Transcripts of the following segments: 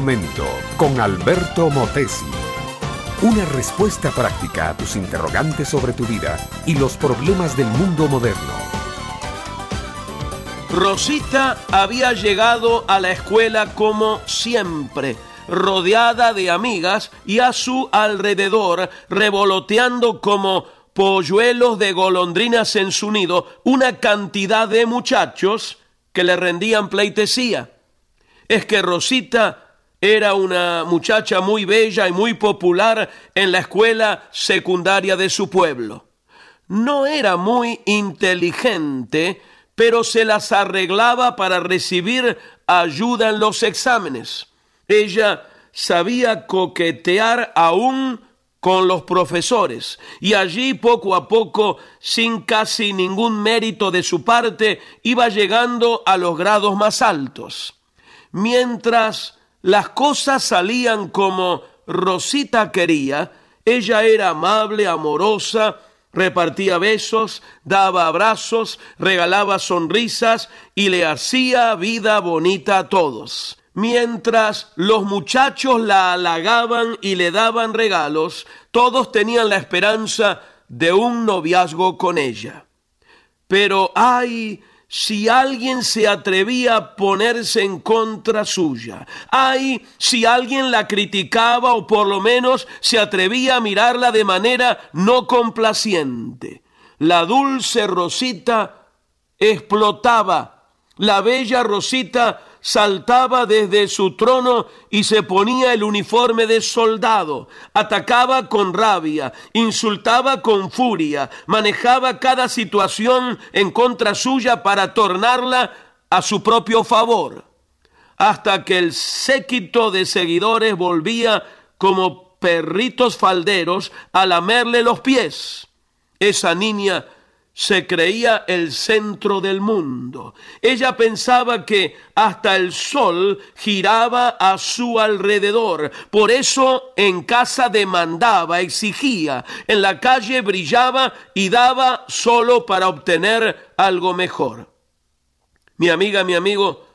momento con Alberto Motesi. Una respuesta práctica a tus interrogantes sobre tu vida y los problemas del mundo moderno. Rosita había llegado a la escuela como siempre, rodeada de amigas y a su alrededor revoloteando como polluelos de golondrinas en su nido una cantidad de muchachos que le rendían pleitesía. Es que Rosita era una muchacha muy bella y muy popular en la escuela secundaria de su pueblo. No era muy inteligente, pero se las arreglaba para recibir ayuda en los exámenes. Ella sabía coquetear aún con los profesores y allí poco a poco, sin casi ningún mérito de su parte, iba llegando a los grados más altos. Mientras las cosas salían como Rosita quería, ella era amable, amorosa, repartía besos, daba abrazos, regalaba sonrisas y le hacía vida bonita a todos. Mientras los muchachos la halagaban y le daban regalos, todos tenían la esperanza de un noviazgo con ella. Pero ay, si alguien se atrevía a ponerse en contra suya. Ay, si alguien la criticaba o por lo menos se atrevía a mirarla de manera no complaciente. La dulce Rosita explotaba. La bella Rosita saltaba desde su trono y se ponía el uniforme de soldado, atacaba con rabia, insultaba con furia, manejaba cada situación en contra suya para tornarla a su propio favor, hasta que el séquito de seguidores volvía como perritos falderos a lamerle los pies. Esa niña se creía el centro del mundo. Ella pensaba que hasta el sol giraba a su alrededor. Por eso en casa demandaba, exigía, en la calle brillaba y daba solo para obtener algo mejor. Mi amiga, mi amigo,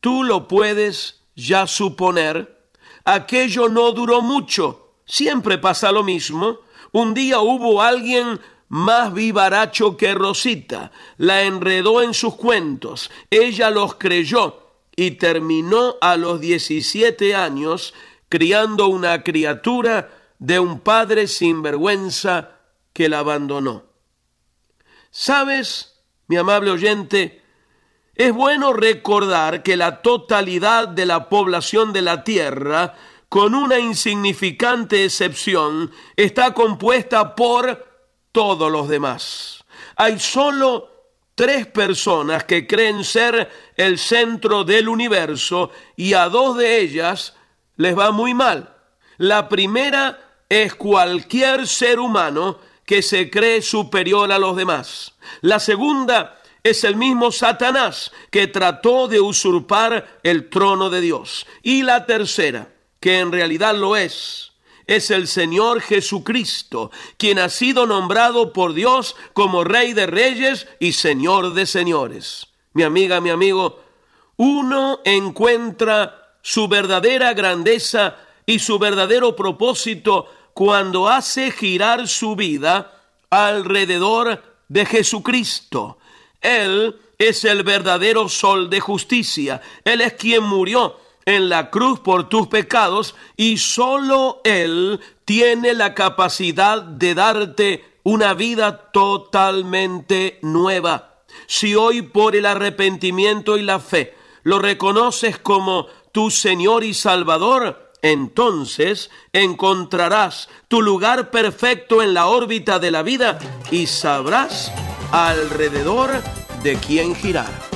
tú lo puedes ya suponer. Aquello no duró mucho. Siempre pasa lo mismo. Un día hubo alguien más vivaracho que Rosita, la enredó en sus cuentos, ella los creyó y terminó a los 17 años criando una criatura de un padre sin vergüenza que la abandonó. ¿Sabes, mi amable oyente? Es bueno recordar que la totalidad de la población de la Tierra, con una insignificante excepción, está compuesta por todos los demás. Hay solo tres personas que creen ser el centro del universo y a dos de ellas les va muy mal. La primera es cualquier ser humano que se cree superior a los demás. La segunda es el mismo Satanás que trató de usurpar el trono de Dios. Y la tercera, que en realidad lo es, es el Señor Jesucristo, quien ha sido nombrado por Dios como Rey de Reyes y Señor de Señores. Mi amiga, mi amigo, uno encuentra su verdadera grandeza y su verdadero propósito cuando hace girar su vida alrededor de Jesucristo. Él es el verdadero sol de justicia. Él es quien murió en la cruz por tus pecados y solo Él tiene la capacidad de darte una vida totalmente nueva. Si hoy por el arrepentimiento y la fe lo reconoces como tu Señor y Salvador, entonces encontrarás tu lugar perfecto en la órbita de la vida y sabrás alrededor de quién girar.